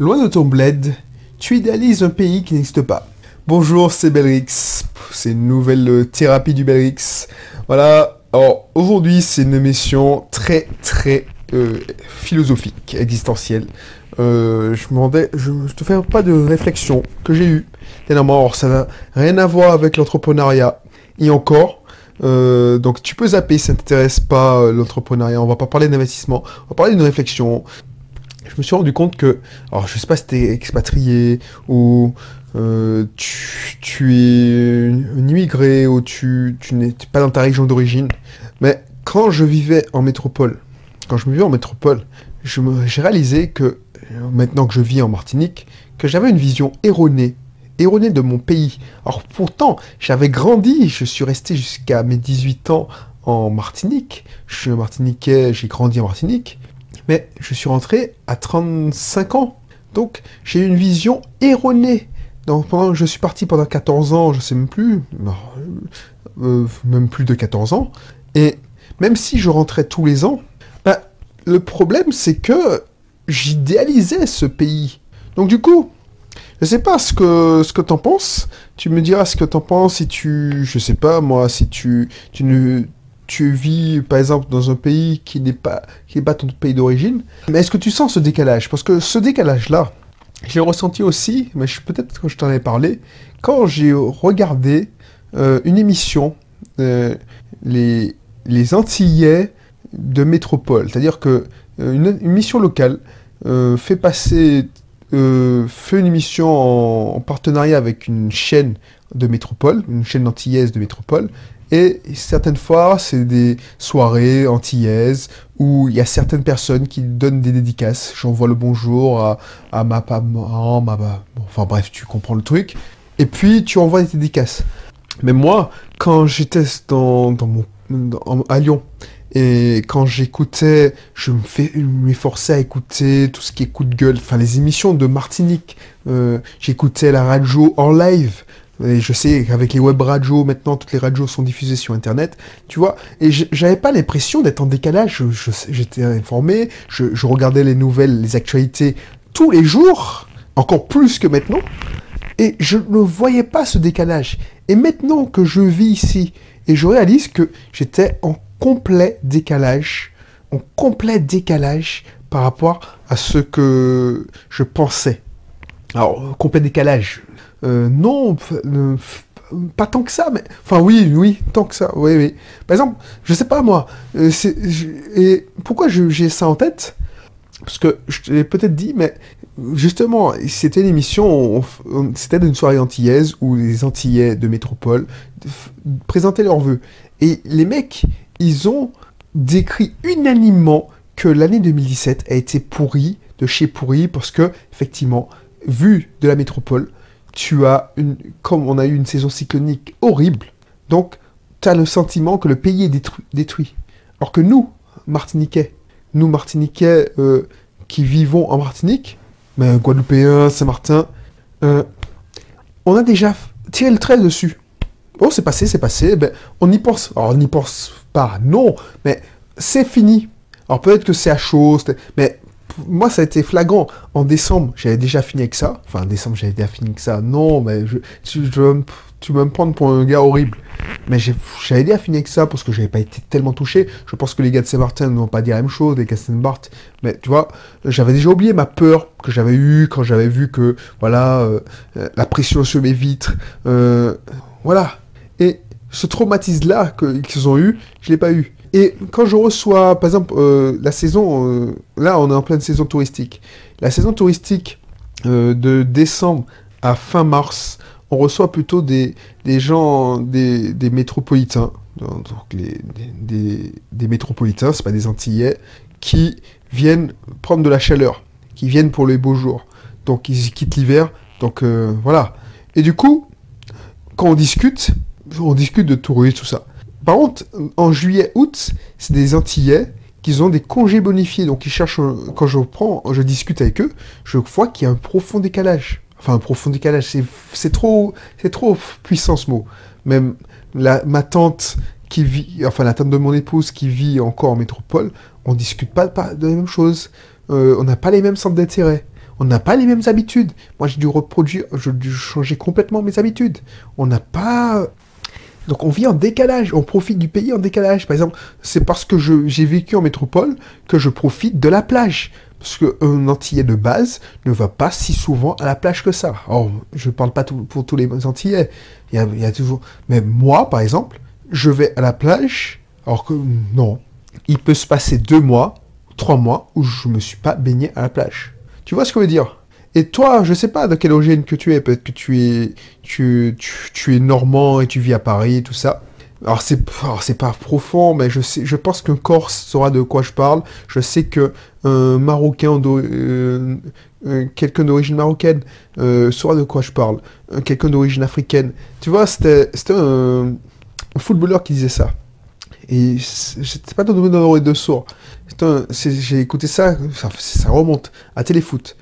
Loin de ton bled, tu idéalises un pays qui n'existe pas. Bonjour, c'est Belrix. C'est une nouvelle euh, thérapie du Belrix. Voilà. Alors, aujourd'hui, c'est une émission très, très euh, philosophique, existentielle. Euh, je me demandais, je, te fais pas de réflexion que j'ai eue dernièrement. Alors, ça n'a rien à voir avec l'entrepreneuriat. Et encore, donc tu peux zapper si ça ne t'intéresse pas l'entrepreneuriat. On va pas parler d'investissement, on va parler d'une réflexion. Je me suis rendu compte que, alors je sais pas si t'es expatrié ou euh, tu, es un immigré ou tu, n'es pas dans ta région d'origine, mais quand je vivais en métropole, quand je me vivais en métropole, j'ai réalisé que, maintenant que je vis en Martinique, que j'avais une vision erronée erronée de mon pays. Alors pourtant, j'avais grandi, je suis resté jusqu'à mes 18 ans en Martinique. Je suis Martiniquais, j'ai grandi en Martinique. Mais je suis rentré à 35 ans. Donc j'ai une vision erronée. Donc, je suis parti pendant 14 ans, je sais même plus, euh, même plus de 14 ans. Et même si je rentrais tous les ans, bah, le problème c'est que j'idéalisais ce pays. Donc du coup, je sais pas ce que ce que t'en penses. Tu me diras ce que t'en penses si tu, je sais pas moi, si tu tu ne tu vis par exemple dans un pays qui n'est pas pas ton pays d'origine. Mais est-ce que tu sens ce décalage? Parce que ce décalage là, j'ai ressenti aussi, mais je- peut-être que je t'en ai parlé quand j'ai regardé euh, une émission euh, les les Antillais de métropole, c'est-à-dire que euh, une, une mission locale euh, fait passer fait une émission en, en partenariat avec une chaîne de métropole, une chaîne antillaise de métropole, et certaines fois, c'est des soirées antillaises où il y a certaines personnes qui donnent des dédicaces. J'envoie le bonjour à, ma maman, ma, ma- enfin bref, tu comprends le truc. Et puis, tu envoies des dédicaces. Mais moi, quand j'étais dans, dans mon, à Lyon, et quand j'écoutais, je me m'efforçais à écouter tout ce qui est coup de gueule, enfin les émissions de Martinique. Euh, j'écoutais la radio en live. Et je sais qu'avec les web radios, maintenant, toutes les radios sont diffusées sur Internet, tu vois. Et j'avais pas l'impression d'être en décalage. J'étais informé, je, je regardais les nouvelles, les actualités tous les jours, encore plus que maintenant. Et je ne voyais pas ce décalage. Et maintenant que je vis ici, et je réalise que j'étais en complet décalage, en complet décalage par rapport à ce que je pensais. Alors, complet décalage. Euh, non, pas tant que ça, mais... Enfin, oui, oui, tant que ça, oui, oui. Par exemple, je sais pas, moi, euh, et pourquoi j'ai ça en tête? Parce que je te l'ai peut-être dit, mais justement, c'était une émission, c'était une soirée antillaise où les Antillais de métropole présentaient leurs vœux. Et les mecs, ils ont décrit unanimement que l'année 2017 a été pourrie, de chez pourri, parce que, effectivement, vu de la métropole, tu as une, comme on a eu une saison cyclonique horrible, donc tu as le sentiment que le pays est détruit. Alors que nous, Martiniquais, nous Martiniquais euh, qui vivons en Martinique, mais Guadeloupéens, Saint-Martin, euh, on a déjà tiré le trait dessus. Bon, c'est passé, c'est passé, ben, on y pense. Alors, on n'y pense pas, non, mais c'est fini. Alors, peut-être que c'est à c'était- mais moi, ça a été flagrant. En décembre, j'avais déjà fini avec ça. Enfin, en décembre, j'avais déjà fini avec ça. Non, mais je, tu, me- prendre pour un gars horrible. Mais j'avais déjà fini avec ça parce que j'avais pas été tellement touché. Je pense que les gars de Saint-Martin ne vont pas dire la même chose, les gars de Saint-Barth. Mais tu vois, j'avais déjà oublié ma peur que j'avais eue quand j'avais vu que, voilà, euh, euh, la pression sur mes vitres. euh, voilà. Et ce traumatisme-là qu'ils ont eu, je l'ai pas eu. Et quand je reçois, par exemple, euh, la saison, euh, là on est en pleine saison touristique. La saison touristique euh, de décembre à fin mars, on reçoit plutôt des, gens, des, des métropolitains, donc les, des, des, métropolitains, c'est pas des Antillais, qui viennent prendre de la chaleur, qui viennent pour les beaux jours. Donc ils quittent l'hiver, donc voilà. Et du coup, quand on discute, on discute de tourisme, tout ça. Par contre, en juillet, août, c'est des Antillais qui ont des congés bonifiés. Donc, ils cherchent, quand je prends, je discute avec eux, je vois qu'il y a un profond décalage. Enfin, un profond décalage, c'est, trop, trop puissant ce mot. Même la, ma tante qui vit, enfin, la tante de mon épouse qui vit encore en métropole, on discute pas, pas de la même chose. Euh, on n'a pas les mêmes centres d'intérêt. On n'a pas les mêmes habitudes. Moi, j'ai dû reproduire, j'ai dû changer complètement mes habitudes. On n'a pas... Donc on vit en décalage, on profite du pays en décalage. Par exemple, c'est parce que j'ai vécu en métropole que je profite de la plage. Parce qu'un Antillais de base ne va pas si souvent à la plage que ça. Or, je ne parle pas pour tous les Antillais. Il y, a, toujours... Mais moi, par exemple, je vais à la plage, alors que non. Il peut se passer deux mois, trois mois, où je ne me suis pas baigné à la plage. Tu vois ce que je veux dire? Et toi, je sais pas de quelle origine que tu es. Peut-être que tu es, tu, tu, es normand et tu vis à Paris, tout ça. Alors c'est, c'est pas profond, mais je sais, je pense qu'un Corse saura de quoi je parle. Je sais que un Marocain, euh, euh, quelqu'un d'origine marocaine, euh, saura de quoi je parle. quelqu'un d'origine africaine. Tu vois, c'était, c'était un, footballeur qui disait ça. Et j'étais pas dans le de sourds. J'ai écouté ça, ça remonte à Téléfoot.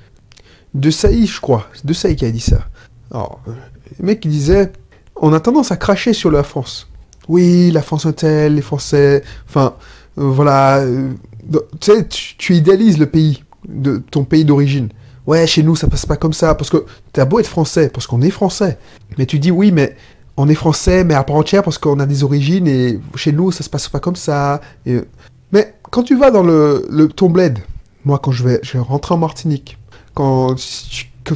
De Saï, je crois. De Saï qui a dit ça. Alors, le mec qui disait On a tendance à cracher sur la France. Oui, la France hôtel, les Français. Enfin, euh, voilà. Euh, tu sais, tu, idéalises le pays, de ton pays d'origine. Ouais, chez nous, ça passe pas comme ça. Parce que t'as beau être français, parce qu'on est français. Mais tu dis Oui, mais on est français, mais à part entière, parce qu'on a des origines, et chez nous, ça se passe pas comme ça. Mais quand tu vas dans le, le ton bled, moi, quand je vais, je vais rentrer en Martinique, quand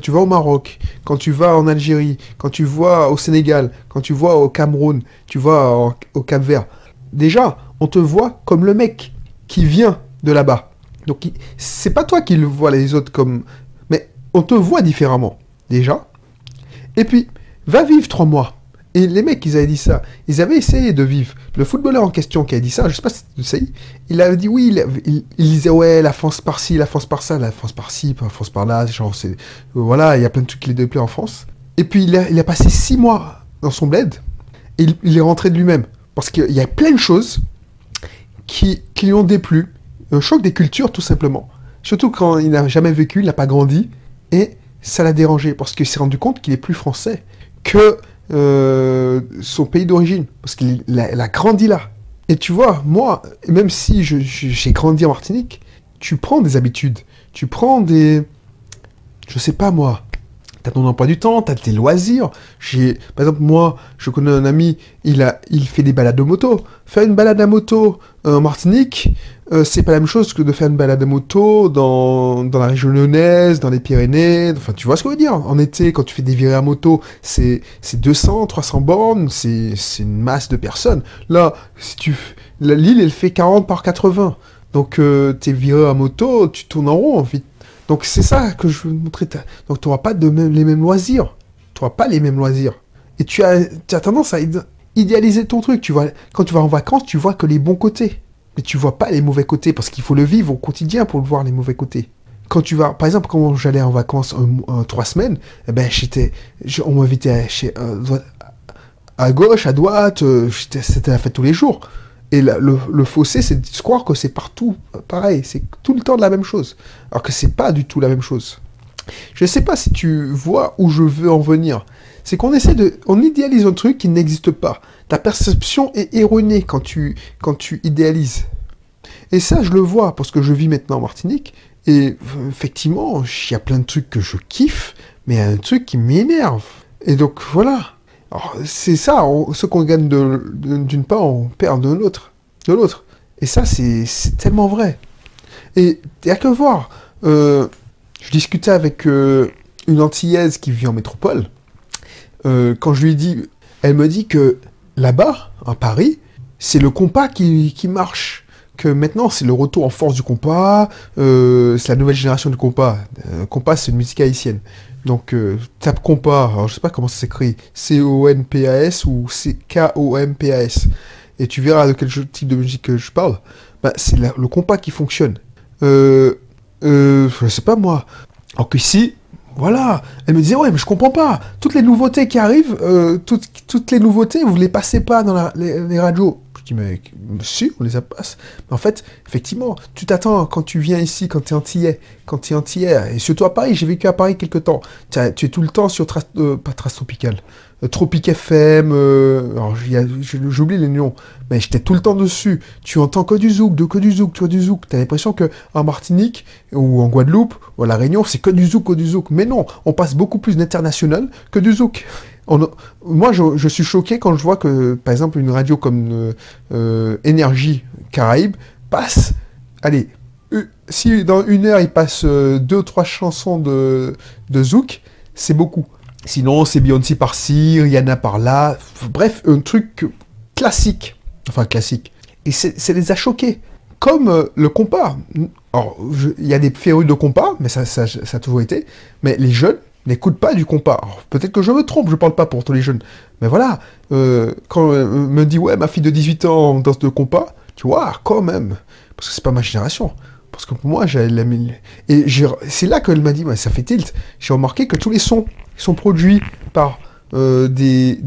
tu, vas au Maroc, quand tu vas en Algérie, quand tu vas au Sénégal, quand tu vas au Cameroun, tu vas au, Cap Vert, déjà, on te voit comme le mec qui vient de là-bas. Donc, c'est pas toi qui le vois les autres comme. Mais on te voit différemment, déjà. Et puis, va vivre trois mois et les mecs, ils avaient dit ça. Ils avaient essayé de vivre. Le footballeur en question qui a dit ça, je sais pas si tu sais, il avait dit oui, il, disait ouais, la France par-ci, la France par-ça, la France par-ci, la France par-là, genre c'est. Voilà, il y a plein de trucs qui les déplaient en France. Et puis il a, passé six mois dans son bled et il, est rentré de lui-même. Parce qu'il y a plein de choses qui, qui lui ont déplu. Un choc des cultures, tout simplement. Surtout quand il n'a jamais vécu, il n'a pas grandi. Et ça l'a dérangé parce qu'il s'est rendu compte qu'il est plus français que euh, son pays d'origine, parce qu'il a, grandi là. Et tu vois, moi, même si j'ai grandi en Martinique, tu prends des habitudes, tu prends des... Je sais pas moi, t'as ton emploi du temps, t'as tes loisirs. J'ai, par exemple, moi, je connais un ami, il a, il fait des balades de moto. Faire une balade à moto en Martinique, euh, c'est pas la même chose que de faire une balade à moto dans, dans la région lyonnaise, dans les Pyrénées. Enfin, tu vois ce que je veux dire? En été, quand tu fais des virées à moto, c'est, c'est 200, 300 bornes, c'est, c'est une masse de personnes. Là, si tu, l'île, elle fait 40 par 80. Donc, euh, t'es viré à moto, tu tournes en rond, en fait. Donc, c'est ça que je veux montrer. Donc, tu n'auras pas de même, les mêmes loisirs. Tu n'auras pas les mêmes loisirs. Et tu as, tu tendance à idéaliser ton truc. Tu vois, quand tu vas en vacances, tu vois que les bons côtés mais tu vois pas les mauvais côtés parce qu'il faut le vivre au quotidien pour le voir les mauvais côtés. Quand tu vas, par exemple, quand j'allais en vacances trois semaines, eh ben j'étais, on m'invitait euh, à gauche, à droite, euh, c'était la fête tous les jours. Et le, fossé, c'est de croire que c'est partout pareil, c'est tout le temps de la même chose, alors que c'est pas du tout la même chose. Je ne sais pas si tu vois où je veux en venir. C'est qu'on essaie de, on idéalise un truc qui n'existe pas. Ta perception est erronée quand tu, quand tu idéalises. Et ça, je le vois parce que je vis maintenant en Martinique. Et effectivement, il y a plein de trucs que je kiffe, mais il y a un truc qui m'énerve. Et donc voilà. C'est ça, ce qu'on gagne d'une part, on perd de l'autre. De l'autre. Et ça, c'est tellement vrai. Et il que voir. Euh, je discutais avec euh, une Antillaise qui vit en métropole. Euh, quand je lui dis, elle me dit que là-bas, à Paris, c'est le compas qui, marche. Que maintenant, c'est le retour en force du compas, c'est la nouvelle génération du compas. Compas, c'est une musique haïtienne. Donc, euh, tape compas, alors je sais pas comment ça s'écrit, C-O-N-P-A-S ou K-O-M-P-A-S. Et tu verras de quel type de musique je parle. Bah, c'est le compas qui fonctionne. Euh, euh, je sais pas moi. Alors qu'ici, voilà. Elle me disait, ouais, mais je comprends pas. Toutes les nouveautés qui arrivent, euh, toutes, toutes, les nouveautés, vous les passez pas dans les, radios. Mais si, on les a passe. Mais en fait, effectivement, tu t'attends quand tu viens ici, quand tu es antillais, quand tu es antillais, et surtout à Paris, j'ai vécu à Paris quelque temps. Tu es tout le temps sur, trace, euh, pas Trace Tropicale, euh, Tropic FM, euh, alors j'oublie les noms, mais j'étais tout le temps dessus. Tu entends que du zouk, de que du zouk, que du zouk. T'as l'impression que en Martinique ou en Guadeloupe ou à La Réunion, c'est que du zouk, que du zouk. Mais non, on passe beaucoup plus d'international que du zouk. Moi, je, suis choqué quand je vois que, par exemple, une radio comme euh, euh Énergie Caraïbe passe, allez, si dans une heure il passe euh, deux ou trois chansons de, zouk, c'est beaucoup. Sinon, c'est Beyoncé par-ci, Rihanna par-là. Bref, un truc classique. Enfin, classique. Et ça les a choqués. Comme euh, le compas. Alors, il y a des férus de compas, mais ça, ça, a toujours été. Mais les jeunes n'écoutent pas du compas. Peut-être que je me trompe, je parle pas pour tous les jeunes. Mais voilà, euh, quand on me dit, ouais, ma fille de 18 ans danse de compas, tu vois, quand même. Parce que c'est pas ma génération. Parce que pour moi, j'ai la Et c'est là qu'elle m'a dit, ça fait tilt. J'ai remarqué que tous les sons qui sont produits par euh, des,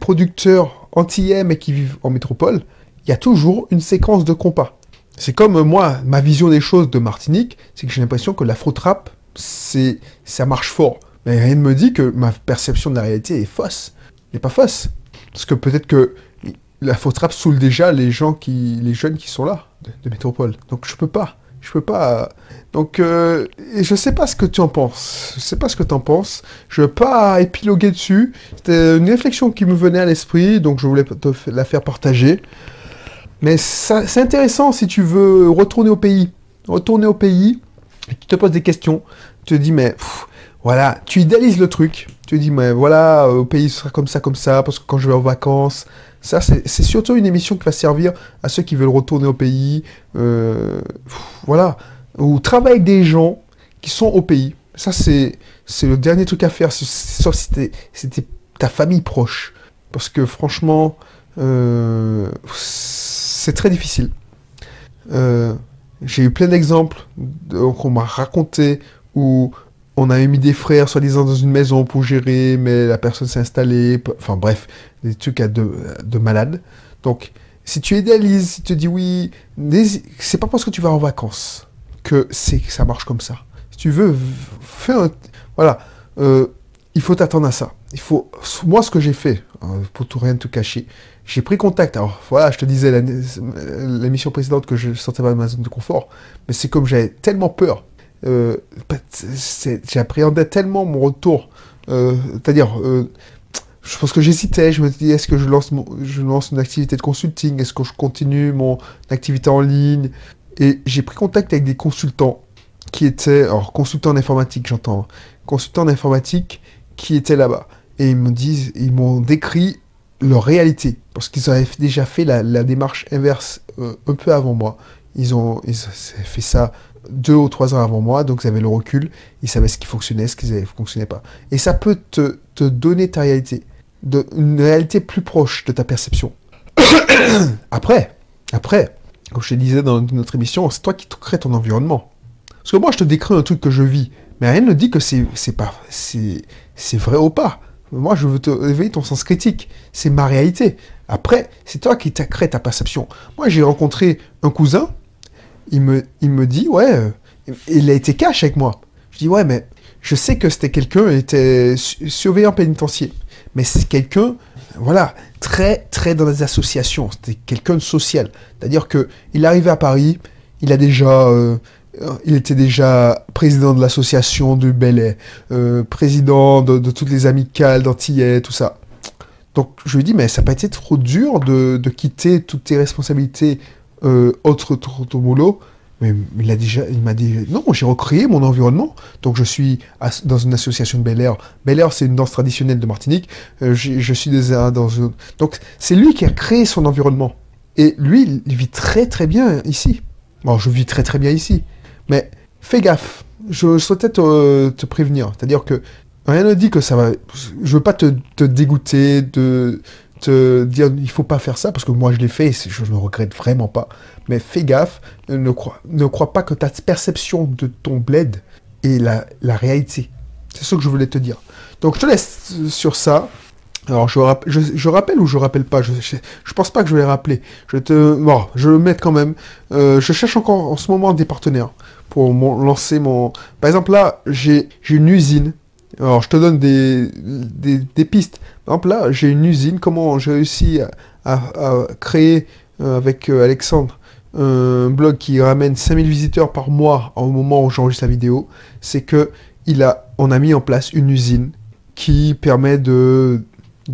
producteurs antillais mais qui vivent en métropole, il y a toujours une séquence de compas. C'est comme euh, moi, ma vision des choses de Martinique, c'est que j'ai l'impression que l'afro-trap, c'est, ça marche fort. Mais rien ne me dit que ma perception de la réalité est fausse. N'est pas fausse. Parce que peut-être que l'afro-trap saoule déjà les gens qui, les jeunes qui sont là, de, métropole. Donc je peux pas. Je peux pas. Donc, euh, je sais pas ce que tu en penses. Je sais pas ce que tu en penses. Je veux pas épiloguer dessus. C'était une réflexion qui me venait à l'esprit, donc je voulais te la faire partager. Mais c'est intéressant si tu veux retourner au pays. Retourner au pays, et tu te poses des questions. Tu te dis, mais voilà, tu idéalises le truc. Tu te dis, mais voilà, au pays, ce sera comme ça, comme ça, parce que quand je vais en vacances, ça, c'est surtout une émission qui va servir à ceux qui veulent retourner au pays. Euh, voilà. Ou travailler avec des gens qui sont au pays. Ça, c'est le dernier truc à faire, sauf si c'était ta famille proche. Parce que franchement, euh, c'est très difficile. Euh, j'ai eu plein d'exemples qu'on m'a raconté où on avait mis des frères, soi-disant, dans une maison pour gérer, mais la personne s'est installée. Enfin bref, des trucs à de, de malade. Donc, si tu idéalises, si tu dis oui, c'est pas parce que tu vas en vacances que c'est que ça marche comme ça. Si tu veux, fais un... Voilà. Euh, il faut t'attendre à ça. Il faut... Moi, ce que j'ai fait, hein, pour tout rien te cacher, j'ai pris contact. Alors, voilà, je te disais l'émission précédente que je sortais pas de ma zone de confort, mais c'est comme j'avais tellement peur euh, j'appréhendais tellement mon retour. Euh, c'est-à-dire, euh, je pense que j'hésitais, je me disais, est-ce que je lance, je lance une activité de consulting, est-ce que je continue mon activité en ligne? Et j'ai pris contact avec des consultants qui étaient, alors consultants en informatique, j'entends, consultants en informatique qui étaient là-bas. Et ils me disent, ils m'ont décrit leur réalité, parce qu'ils avaient déjà fait la, démarche inverse un peu avant moi. Ils ont, ils ont fait ça deux ou trois ans avant moi, donc ils avaient le recul, ils savaient ce qui fonctionnait, ce qui ne fonctionnait pas. Et ça peut te, te donner ta réalité, une réalité plus proche de ta perception. après, après, comme je te disais dans notre émission, c'est toi qui te crées ton environnement. Parce que moi, je te décris un truc que je vis, mais rien ne dit que c'est pas c'est vrai ou pas? Moi, je veux te éveiller ton sens critique. C'est ma réalité. Après, c'est toi qui as créé ta perception. Moi, j'ai rencontré un cousin il me, il me dit, ouais, euh, il a été cash avec moi. Je dis, ouais, mais je sais que c'était quelqu'un, il était surveillant pénitentiaire. Mais c'est quelqu'un, voilà, très, très dans les associations. C'était quelqu'un de social. C'est-à-dire que il arrivait à Paris, il a déjà, euh, il était déjà président de l'association du Bel euh, président de, toutes les amicales d'Antillais, tout ça. Donc je lui dis, mais ça n'a pas été trop dur de, de quitter toutes tes responsabilités euh, autre ton boulot, mais il a déjà, il m'a dit non, j'ai recréé mon environnement. Donc je suis dans une association de Bel Air. Bel Air, c'est une danse traditionnelle de Martinique. Euh, je suis dans une... donc c'est lui qui a créé son environnement. Et lui, il vit très très bien ici. Bon, je vis très très bien ici, mais fais gaffe. Je souhaitais te, prévenir. C'est-à-dire que rien ne dit que ça va. Je veux pas te, te dégoûter de te dire il faut pas faire ça parce que moi je l'ai fait et je ne regrette vraiment pas. Mais fais gaffe, ne crois, ne crois pas que ta perception de ton bled est la, la réalité. C'est ce que je voulais te dire. Donc je te laisse sur ça. Alors je, je, rappelle ou je rappelle pas, je, je, pense pas que je vais rappeler. Je te, bon, je le mets quand même. Euh, je cherche encore en ce moment des partenaires pour lancer mon. Par exemple là, j'ai une usine. Alors je te donne des, des, pistes. Par exemple là, j'ai une usine. Comment j'ai réussi à, créer euh, avec euh, Alexandre un blog qui ramène 5000 visiteurs par mois au moment où j'enregistre la vidéo, c'est que il a, on a mis en place une usine qui permet de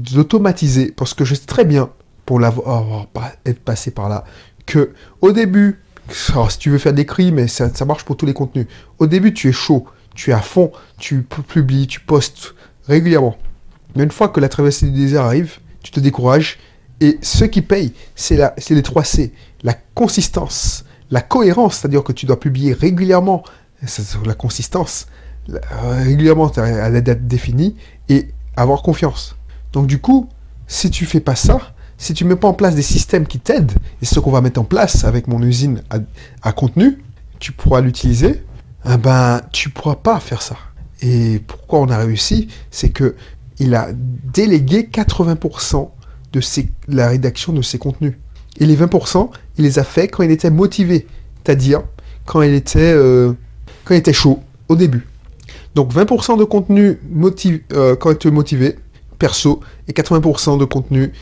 d'automatiser, parce que je sais très bien, pour l'avoir être passé par là, que au début, si tu veux faire des cris, mais ça, ça, marche pour tous les contenus. Au début, tu es chaud, tu es à fond, tu publies, tu postes régulièrement. Mais une fois que la traversée du désert arrive, tu te décourages. Et ce qui paye, c'est les 3 C. La consistance, la cohérence, c'est-à-dire que tu dois publier régulièrement, la consistance, régulièrement à la date définie, et avoir confiance. Donc du coup, si tu fais pas ça, si tu mets pas en place des systèmes qui t'aident, et ce qu'on va mettre en place avec mon usine à, contenu, tu pourras l'utiliser, eh ben tu pourras pas faire ça. Et pourquoi on a réussi, c'est que il a délégué 80% de la rédaction de ses contenus. Et les 20%, il les a fait quand il était motivé, c'est-à-dire quand il était euh, quand il était chaud au début. Donc 20% de contenu euh, quand tu es motivé, perso, et 80% de contenu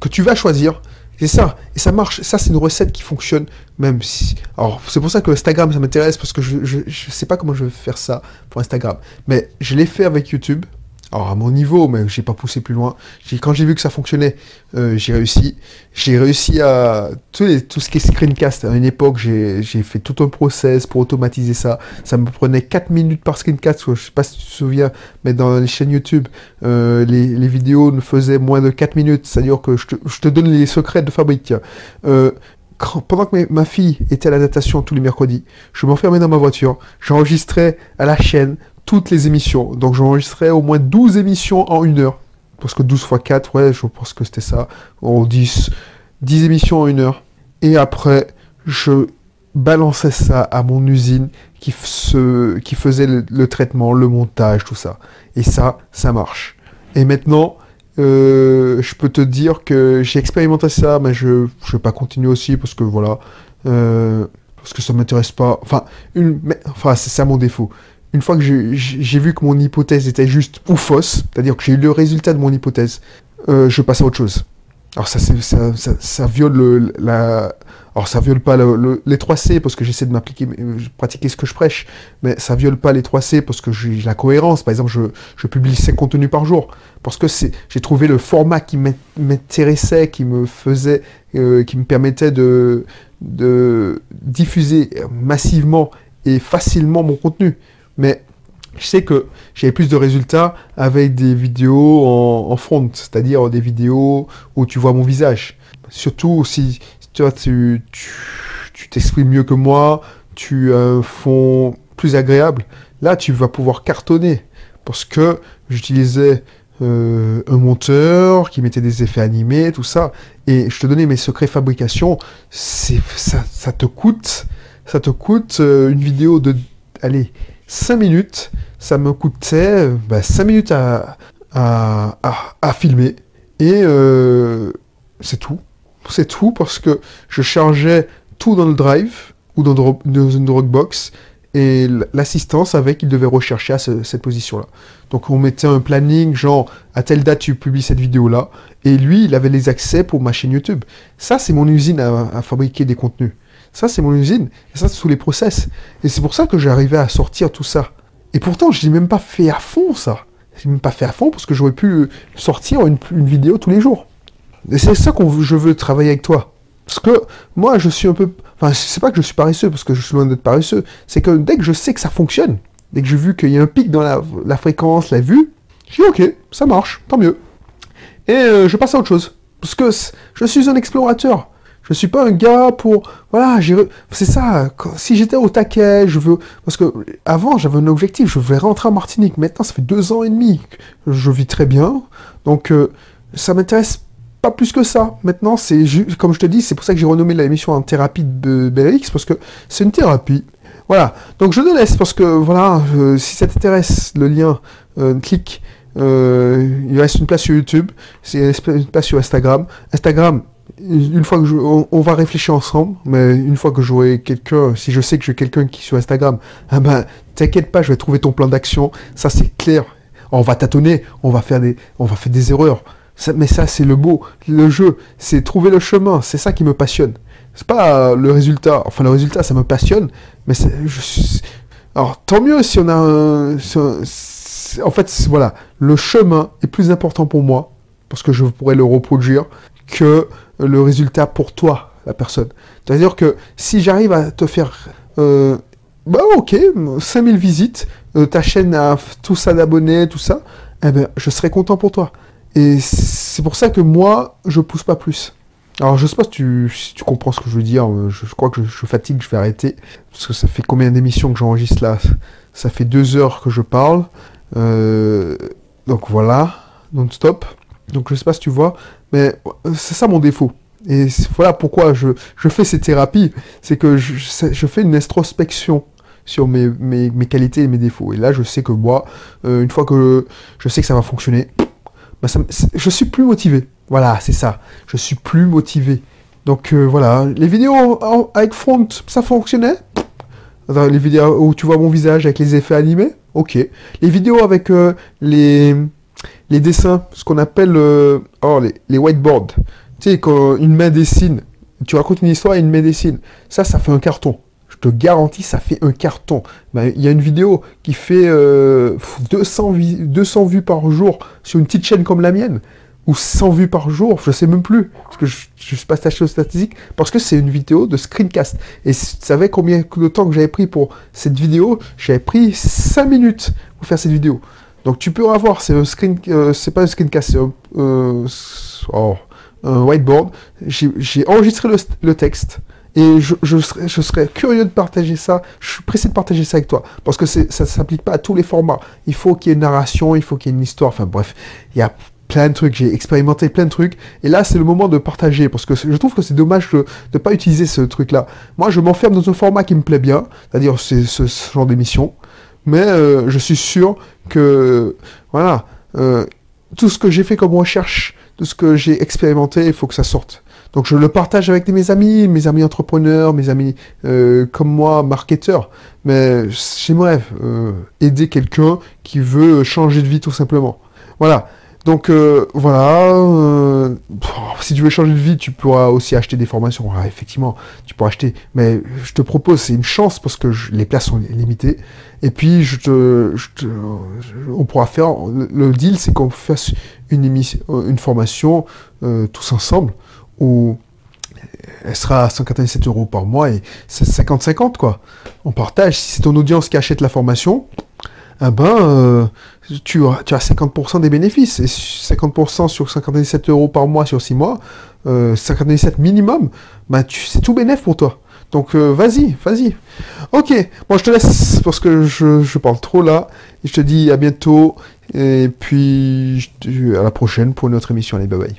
que tu vas choisir. C'est ça, et ça marche. Ça, c'est une recette qui fonctionne, même si. Alors, c'est pour ça que Instagram, ça m'intéresse, parce que je, je, je sais pas comment je vais faire ça pour Instagram. Mais je l'ai fait avec YouTube, alors à mon niveau, mais j'ai pas poussé plus loin. Quand j'ai vu que ça fonctionnait, euh, j'ai réussi. J'ai réussi à tout, les, tout, ce qui est screencast. À une époque, j'ai fait tout un process pour automatiser ça. Ça me prenait 4 minutes par screencast. Je sais pas si tu te souviens, mais dans les chaînes YouTube, euh, les, vidéos ne faisaient moins de 4 minutes. C'est-à-dire que je te, je te, donne les secrets de fabrique. Euh, pendant que ma fille était à la natation tous les mercredis, je m'enfermais dans ma voiture, j'enregistrais à la chaîne toutes les émissions. Donc j'enregistrais au moins 12 émissions en une heure. Parce que 12 x 4, ouais, je pense que c'était ça. En 10, 10 émissions en une heure. Et après, je balançais ça à mon usine qui, se, qui faisait le, traitement, le montage, tout ça. Et ça, ça marche. Et maintenant, euh, je peux te dire que j'ai expérimenté ça, mais je ne vais pas continuer aussi parce que voilà. Euh, parce que ça m'intéresse pas. Enfin, enfin c'est ça mon défaut une fois que j'ai vu que mon hypothèse était juste ou fausse, c'est-à-dire que j'ai eu le résultat de mon hypothèse, euh, je passe à autre chose. Alors ça, ça, viole le. Alors ça viole pas les 3 C parce que j'essaie de m'appliquer, euh, pratiquer ce que je prêche, mais ça viole pas les 3 C parce que j'ai la cohérence. Par exemple, je, publie 5 contenus par jour parce que j'ai trouvé le format qui m'intéressait, qui me faisait, euh, qui me permettait de, de diffuser massivement et facilement mon contenu. Mais je sais que j'ai plus de résultats avec des vidéos en, front, c'est-à-dire des vidéos où tu vois mon visage. Surtout si toi, tu t'exprimes mieux que moi, tu as un fond plus agréable. Là, tu vas pouvoir cartonner parce que j'utilisais euh, un monteur qui mettait des effets animés, tout ça. Et je te donnais mes secrets fabrication. Ça, ça te coûte, ça te coûte euh, une vidéo de, allez, 5 minutes, ça me coûtait 5 bah, minutes à, filmer. Et euh, c'est tout. C'est tout parce que je chargeais tout dans le drive ou dans, une Dropbox et l'assistance avec, il devait rechercher à cette position-là. Donc on mettait un planning, genre à telle date tu publies cette vidéo-là, et lui, il avait les accès pour ma chaîne YouTube. Ça, c'est mon usine à fabriquer des contenus. Ça, c'est mon usine. Et ça, c'est sous les process. Et c'est pour ça que j'arrivais à sortir tout ça. Et pourtant, je n'ai même pas fait à fond ça. Je n'ai même pas fait à fond parce que j'aurais pu sortir une, vidéo tous les jours. Et c'est ça que je veux travailler avec toi. Parce que moi, je suis un peu... Enfin, c'est pas que je suis paresseux parce que je suis loin d'être paresseux. C'est que dès que je sais que ça fonctionne, dès que j'ai vu qu'il y a un pic dans la, fréquence, la vue, je dis ok, ça marche, tant mieux. Et euh, je passe à autre chose. Parce que je suis un explorateur. Je suis pas un gars pour voilà, c'est ça. si j'étais au taquet, je veux parce que avant j'avais un objectif, je voulais rentrer en Martinique. Maintenant ça fait deux ans et demi je vis très bien, donc euh, ça m'intéresse pas plus que ça. Maintenant c'est comme je te dis, c'est pour ça que j'ai renommé la émission en thérapie de BLX parce que c'est une thérapie. Voilà. Donc je te laisse parce que voilà, euh, si ça t'intéresse, le lien, euh, clique il reste une place sur YouTube, c'est une place sur Instagram. Instagram, une fois que je, on, va réfléchir ensemble, mais une fois que j'aurai quelqu'un, si je sais que j'ai quelqu'un qui est sur Instagram, ah ben, t'inquiète pas, je vais trouver ton plan d'action. Ça, c'est clair. On va tâtonner, on va faire des, on va faire des erreurs. mais ça, c'est le beau. Le jeu, c'est trouver le chemin. C'est ça qui me passionne. C'est pas le résultat. Enfin, le résultat, ça me passionne. Mais je alors, tant mieux si on a un, en fait, voilà, le chemin est plus important pour moi parce que je pourrais le reproduire que le résultat pour toi, la personne. C'est-à-dire que si j'arrive à te faire, euh, bah ok, 5000 visites, euh, ta chaîne a tout ça d'abonnés, tout ça, eh ben, je serais content pour toi. Et c'est pour ça que moi, je pousse pas plus. Alors je sais pas si tu, tu comprends ce que je veux dire, je, crois que je, fatigue, je vais arrêter. Parce que ça fait combien d'émissions que j'enregistre là? Ça fait deux heures que je parle. Euh, donc voilà, non-stop. Donc je sais pas si tu vois, mais c'est ça mon défaut. Et voilà pourquoi je, fais ces thérapies, c'est que je, fais une introspection sur mes, mes, qualités et mes défauts. Et là, je sais que moi, euh, une fois que je sais que ça va fonctionner, bah, je suis plus motivé. Voilà, c'est ça. Je suis plus motivé. Donc euh, voilà, les vidéos avec front, ça fonctionnait? Les vidéos où tu vois mon visage avec les effets animés, ok. Les vidéos avec euh, les, les dessins, ce qu'on appelle euh, oh, les, whiteboards. Tu sais, quand une main dessine, tu racontes une histoire et une main dessine. Ça, ça fait un carton. Je te garantis, ça fait un carton. Ben, il y a une vidéo qui fait 200, 200 vues par jour sur une petite chaîne comme la mienne ou 100 vues par jour, je sais même plus, parce que je ne suis pas attaché aux statistiques, parce que c'est une vidéo de screencast. Et tu savais combien de temps que j'avais pris pour cette vidéo? J'avais pris 5 minutes pour faire cette vidéo. Donc tu peux avoir, c'est screen, euh, c'est pas un screencast, c'est un, euh, oh, whiteboard. J'ai enregistré le, texte. Et je, serais, je, serais, curieux de partager ça. Je suis pressé de partager ça avec toi. Parce que ça ne s'applique pas à tous les formats. Il faut qu'il y ait une narration, il faut qu'il y ait une histoire. Enfin bref, il y a plein de trucs, j'ai expérimenté plein de trucs, et là c'est le moment de partager, parce que je trouve que c'est dommage de ne pas utiliser ce truc-là. Moi je m'enferme dans un format qui me plaît bien, c'est-à-dire c'est ce, genre d'émission, mais euh, je suis sûr que, voilà, euh, tout ce que j'ai fait comme recherche, tout ce que j'ai expérimenté, il faut que ça sorte. Donc je le partage avec mes amis, mes amis entrepreneurs, mes amis euh, comme moi, marketeurs. Mais j'aimerais aider quelqu'un qui veut changer de vie tout simplement. Voilà. Donc euh, voilà, euh, si tu veux changer de vie, tu pourras aussi acheter des formations. Ah, effectivement, tu pourras acheter, mais je te propose, c'est une chance parce que les places sont limitées. Et puis, je te, on pourra faire, le deal, c'est qu'on fasse une, émission, une formation euh, tous ensemble où elle sera à 197 euros par mois et c'est 50-50 quoi. On partage. Si c'est ton audience qui achète la formation, ah ben, euh, tu, as, tu as 50% des bénéfices. Et 50% sur 57 euros par mois sur 6 mois, euh, 57 minimum, ben c'est tout bénéf pour toi. Donc euh, vas-y, vas-y. Ok, bon je te laisse parce que je, je, parle trop là. Et je te dis à bientôt. Et puis à la prochaine pour une autre émission. Allez, bye bye.